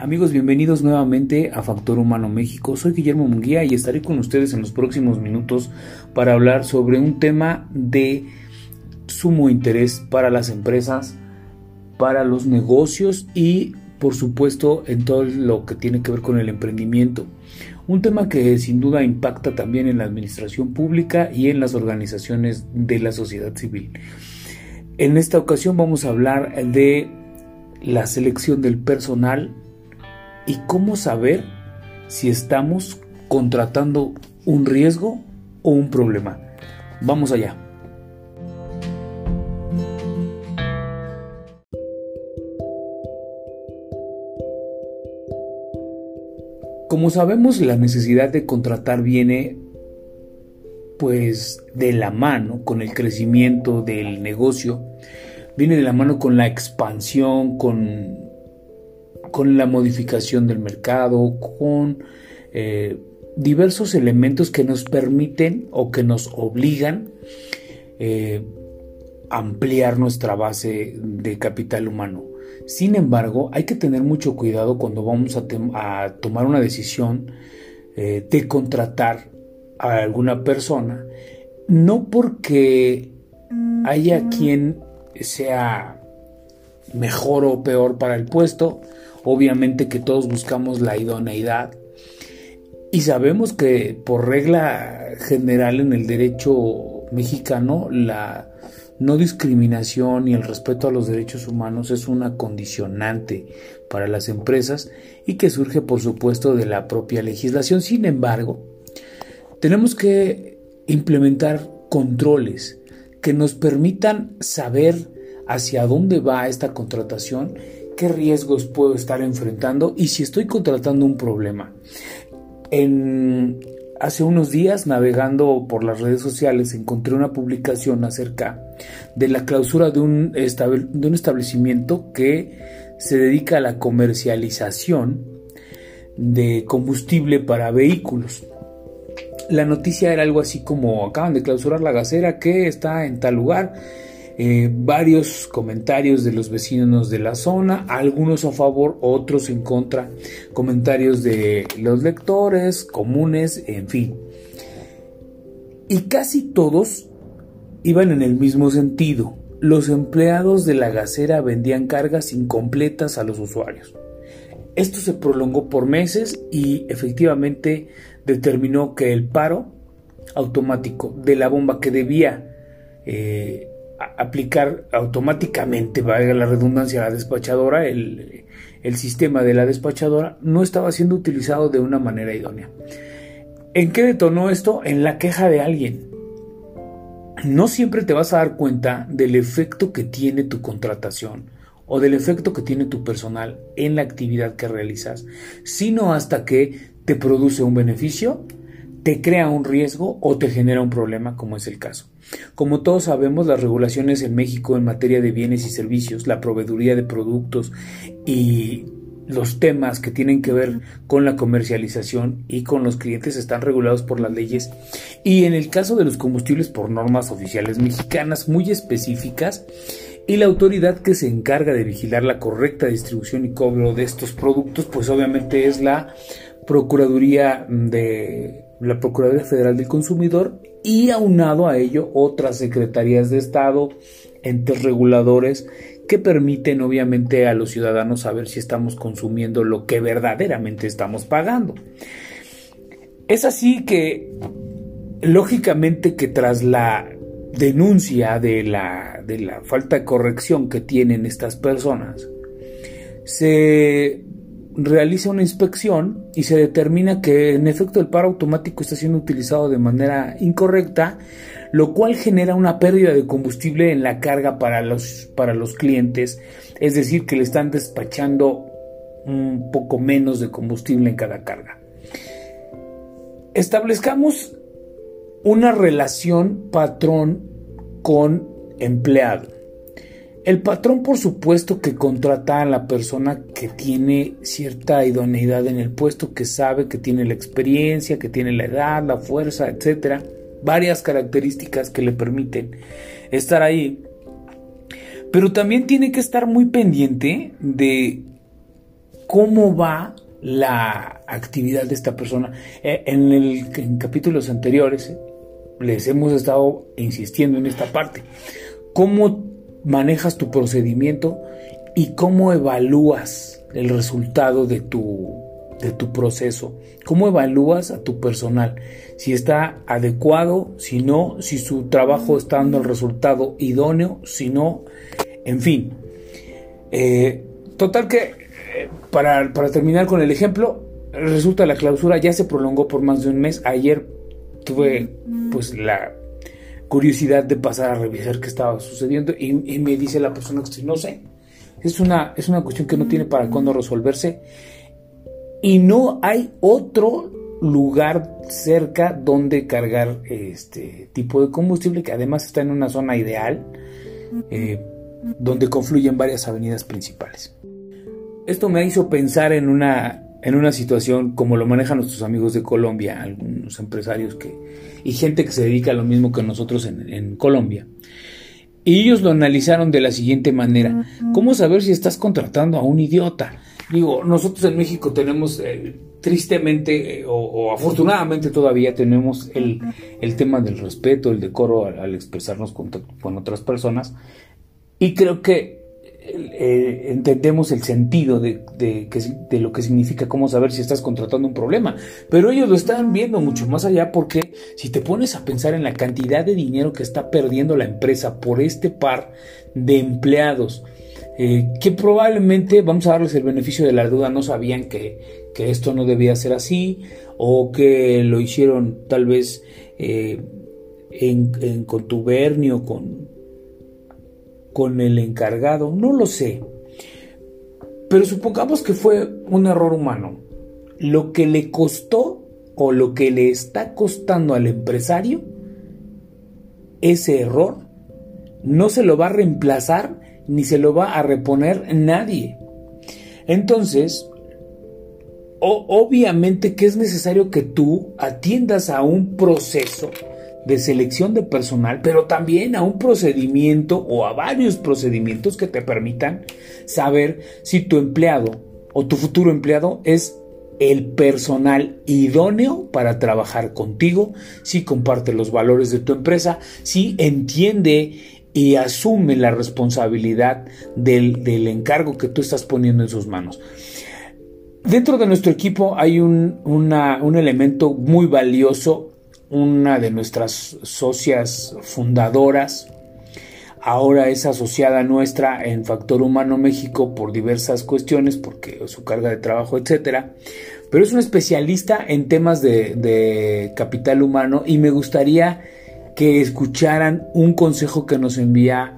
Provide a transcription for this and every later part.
Amigos, bienvenidos nuevamente a Factor Humano México. Soy Guillermo Munguía y estaré con ustedes en los próximos minutos para hablar sobre un tema de sumo interés para las empresas, para los negocios y por supuesto en todo lo que tiene que ver con el emprendimiento. Un tema que sin duda impacta también en la administración pública y en las organizaciones de la sociedad civil. En esta ocasión vamos a hablar de la selección del personal y cómo saber si estamos contratando un riesgo o un problema. Vamos allá. Como sabemos, la necesidad de contratar viene pues de la mano con el crecimiento del negocio, viene de la mano con la expansión, con con la modificación del mercado, con eh, diversos elementos que nos permiten o que nos obligan eh, ampliar nuestra base de capital humano. Sin embargo, hay que tener mucho cuidado cuando vamos a, tomar una decisión eh, de contratar a alguna persona, no porque haya quien sea mejor o peor para el puesto, Obviamente que todos buscamos la idoneidad y sabemos que por regla general en el derecho mexicano la no discriminación y el respeto a los derechos humanos es una condicionante para las empresas y que surge por supuesto de la propia legislación. Sin embargo, tenemos que implementar controles que nos permitan saber hacia dónde va esta contratación qué riesgos puedo estar enfrentando y si estoy contratando un problema. En, hace unos días, navegando por las redes sociales, encontré una publicación acerca de la clausura de un, establecimiento que se dedica a la comercialización de combustible para vehículos. La noticia era algo así como acaban de clausurar la gasera que está en tal lugar eh, varios comentarios de los vecinos de la zona, algunos a favor, otros en contra, comentarios de los lectores, comunes, en fin. Y casi todos iban en el mismo sentido. Los empleados de la gasera vendían cargas incompletas a los usuarios. Esto se prolongó por meses y efectivamente determinó que el paro automático de la bomba que debía eh, aplicar automáticamente, valga la redundancia, la despachadora, el, el sistema de la despachadora no estaba siendo utilizado de una manera idónea. ¿En qué detonó esto? En la queja de alguien. No siempre te vas a dar cuenta del efecto que tiene tu contratación o del efecto que tiene tu personal en la actividad que realizas, sino hasta que te produce un beneficio, te crea un riesgo o te genera un problema, como es el caso. Como todos sabemos, las regulaciones en México en materia de bienes y servicios, la proveeduría de productos y los temas que tienen que ver con la comercialización y con los clientes están regulados por las leyes. Y en el caso de los combustibles por normas oficiales mexicanas muy específicas y la autoridad que se encarga de vigilar la correcta distribución y cobro de estos productos pues obviamente es la Procuraduría de la Procuraduría Federal del Consumidor y aunado a ello otras secretarías de Estado, entes reguladores que permiten obviamente a los ciudadanos saber si estamos consumiendo lo que verdaderamente estamos pagando. Es así que, lógicamente que tras la denuncia de la, de la falta de corrección que tienen estas personas, se realiza una inspección y se determina que en efecto el paro automático está siendo utilizado de manera incorrecta, lo cual genera una pérdida de combustible en la carga para los, para los clientes, es decir, que le están despachando un poco menos de combustible en cada carga. Establezcamos una relación patrón con empleado. El patrón, por supuesto, que contrata a la persona que tiene cierta idoneidad en el puesto, que sabe que tiene la experiencia, que tiene la edad, la fuerza, etcétera, varias características que le permiten estar ahí. Pero también tiene que estar muy pendiente de cómo va la actividad de esta persona. Eh, en, el, capítulos anteriores les hemos estado insistiendo en esta parte. ¿Cómo manejas tu procedimiento y cómo evalúas el resultado de tu, de tu proceso? ¿Cómo evalúas a tu personal? Si está adecuado, si no, si su trabajo está dando el resultado idóneo, si no, en fin. Eh, total que, eh, para, para terminar con el ejemplo, resulta la clausura ya se prolongó por más de un mes. Ayer tuve pues la curiosidad de pasar a revisar qué estaba sucediendo y, me dice la persona que no sé. Es una, es una cuestión que no tiene para cuándo resolverse y no hay otro lugar cerca donde cargar este tipo de combustible que además está en una zona ideal eh, donde confluyen varias avenidas principales. Esto me hizo pensar en una en una situación como lo manejan nuestros amigos de Colombia, algunos empresarios que, y gente que se dedica a lo mismo que nosotros en, Colombia. Y ellos lo analizaron de la siguiente manera. ¿Cómo saber si estás contratando a un idiota? Digo, nosotros en México tenemos, eh, tristemente eh, o, afortunadamente todavía tenemos el, tema del respeto, el decoro al, expresarnos con, con, otras personas. Y creo que eh, entendemos el sentido de, de, lo que significa cómo saber si estás contratando un problema. Pero ellos lo están viendo mucho más allá porque si te pones a pensar en la cantidad de dinero que está perdiendo la empresa por este par de empleados, eh, que probablemente, vamos a darles el beneficio de la duda, no sabían que, esto no debía ser así o que lo hicieron tal vez eh, en, en contubernio con con el encargado, no lo sé. Pero supongamos que fue un error humano. Lo que le costó o lo que le está costando al empresario, ese error, no se lo va a reemplazar ni se lo va a reponer nadie. Entonces, obviamente que es necesario que tú atiendas a un proceso de selección de personal, pero también a un procedimiento o a varios procedimientos que te permitan saber si tu empleado o tu futuro empleado es el personal idóneo para trabajar contigo, si comparte los valores de tu empresa, si entiende y asume la responsabilidad del, encargo que tú estás poniendo en sus manos. Dentro de nuestro equipo hay un, un elemento muy valioso una de nuestras socias fundadoras, ahora es asociada nuestra en Factor Humano México por diversas cuestiones, porque su carga de trabajo, etcétera, pero es un especialista en temas de, capital humano y me gustaría que escucharan un consejo que nos envía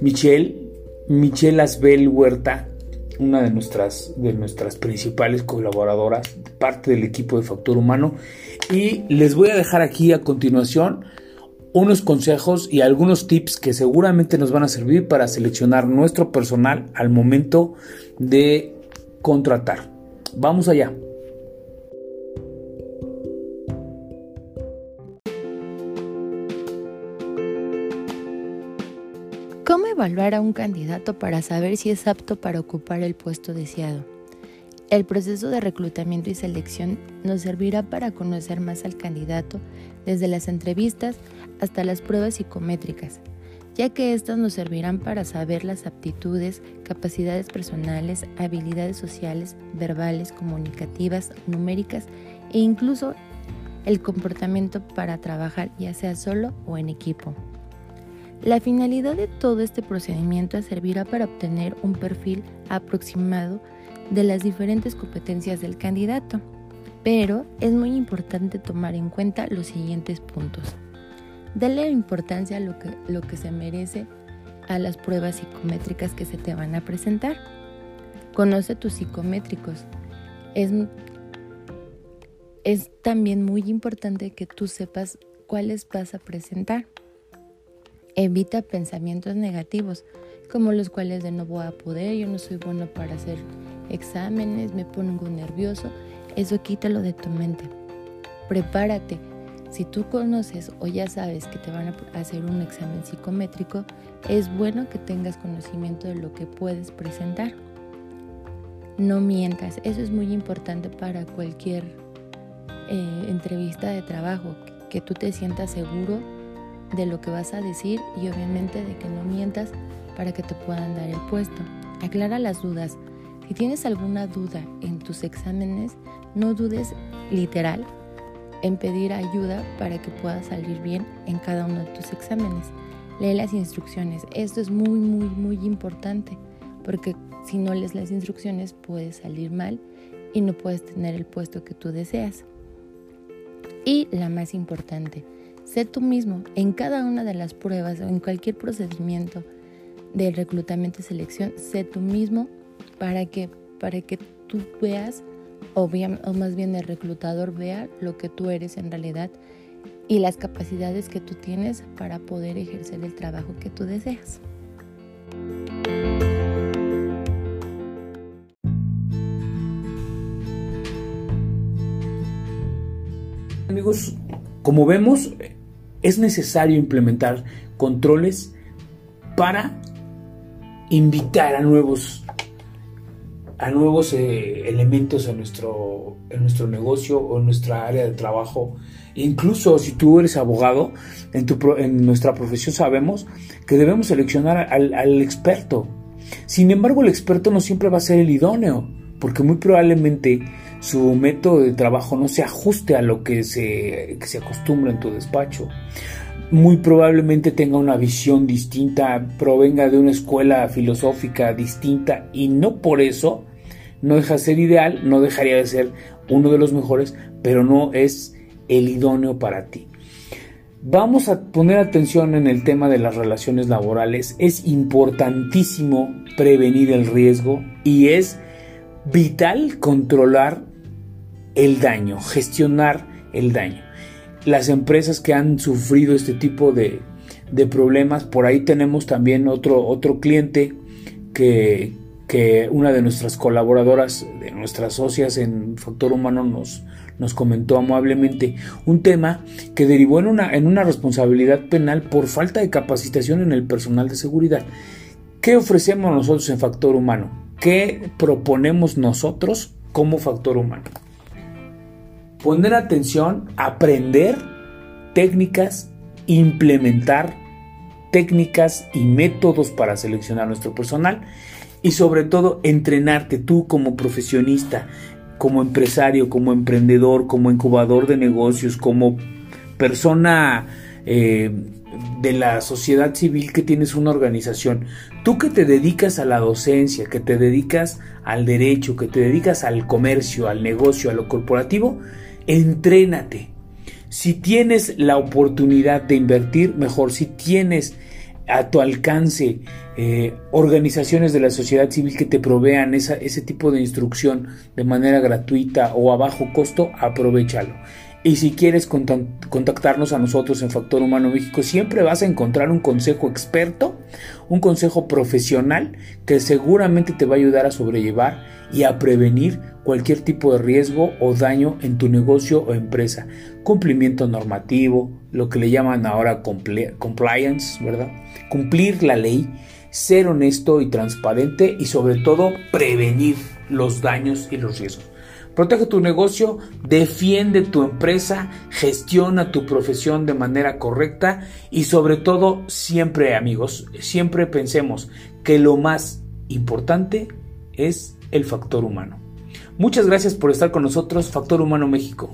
Michelle, Michelle Asbel Huerta, una de nuestras, de nuestras principales colaboradoras, parte del equipo de Factor Humano, y les voy a dejar aquí a continuación unos consejos y algunos tips que seguramente nos van a servir para seleccionar nuestro personal al momento de contratar. Vamos allá. Evaluar a un candidato para saber si es apto para ocupar el puesto deseado? El proceso de reclutamiento y selección nos servirá para conocer más al candidato desde las entrevistas hasta las pruebas psicométricas, ya que éstas nos servirán para saber las aptitudes, capacidades personales, habilidades sociales, verbales, comunicativas, numéricas e incluso el comportamiento para trabajar ya sea solo o en equipo. La finalidad de todo este procedimiento servirá para obtener un perfil aproximado de las diferentes competencias del candidato, pero es muy importante tomar en cuenta los siguientes puntos. Dale importancia a lo que, se merece a las pruebas psicométricas que se te van a presentar. Conoce tus psicométricos. Es también muy importante que tú sepas cuáles vas a presentar. Evita pensamientos negativos, como los cuales de no voy a poder, yo no soy bueno para hacer exámenes, me pongo nervioso, eso quítalo de tu mente. Prepárate. Si tú conoces o ya sabes que te van a hacer un examen psicométrico, es bueno que tengas conocimiento de lo que puedes presentar. no mientas. Eso es muy importante para cualquier eh, entrevista de trabajo, que tú te sientas seguro de lo que vas a decir y obviamente de que no mientas para que te puedan dar el puesto. Aclara las dudas. Si tienes alguna duda en tus exámenes, no dudes literal en pedir ayuda para que puedas salir bien en cada uno de tus exámenes. Lee las instrucciones. Esto es muy, muy, muy importante porque si no lees las instrucciones puedes salir mal y no puedes tener el puesto que tú deseas. Y la más importante, sé tú mismo en cada una de las pruebas o en cualquier procedimiento de reclutamiento y selección, sé tú mismo para que, para que tú veas o, o más bien el reclutador vea lo que tú eres en realidad y las capacidades que tú tienes para poder ejercer el trabajo que tú deseas. Amigos, como vemos, es necesario implementar controles para invitar a nuevos a nuevos eh, elementos en nuestro, en nuestro negocio o en nuestra área de trabajo. Incluso si tú eres abogado, en, nuestra profesión sabemos que debemos seleccionar al experto. Sin embargo, el experto no siempre va a ser el idóneo, porque muy probablemente su método de trabajo no se ajuste a lo que se, que se acostumbra en tu despacho muy probablemente tenga una visión distinta, provenga de una escuela filosófica distinta y no por eso no deja de ser ideal, no dejaría de ser uno de los mejores, pero no es el idóneo para ti. Vamos a poner atención en el tema de las relaciones laborales. Es importantísimo prevenir el riesgo y es vital controlar el daño, gestionar el daño las empresas que han sufrido este tipo de, problemas. Por ahí tenemos también otro, otro cliente que, una de nuestras colaboradoras, de nuestras socias en Factor Humano nos, nos comentó amablemente un tema que derivó en una, en una responsabilidad penal por falta de capacitación en el personal de seguridad. ¿Qué ofrecemos nosotros en Factor Humano? ¿Qué proponemos nosotros como Factor Humano? Poner atención, aprender técnicas, implementar técnicas y métodos para seleccionar nuestro personal y sobre todo entrenarte tú como profesionista, como empresario, como emprendedor, como incubador de negocios, como persona eh, de la sociedad civil que tienes una organización. Tú que te dedicas a la docencia, que te dedicas al derecho, que te dedicas al comercio, al negocio, a lo corporativo, entrénate. Si tienes la oportunidad de invertir, mejor. Si tienes a tu alcance eh, organizaciones de la sociedad civil que te provean ese tipo de instrucción de manera gratuita o a bajo costo, aprovechalo. Y si quieres contactarnos a nosotros en Factor Humano México, siempre vas a encontrar un consejo experto, un consejo profesional que seguramente te va a ayudar a sobrellevar y a prevenir cualquier tipo de riesgo o daño en tu negocio o empresa. Cumplimiento normativo, lo que le llaman ahora compliance, ¿verdad? Cumplir la ley, ser honesto y transparente y sobre todo prevenir los daños y los riesgos. Protege tu negocio, defiende tu empresa, gestiona tu profesión de manera correcta y sobre todo siempre amigos, siempre pensemos que lo más importante es el factor humano. Muchas gracias por estar con nosotros, Factor Humano México.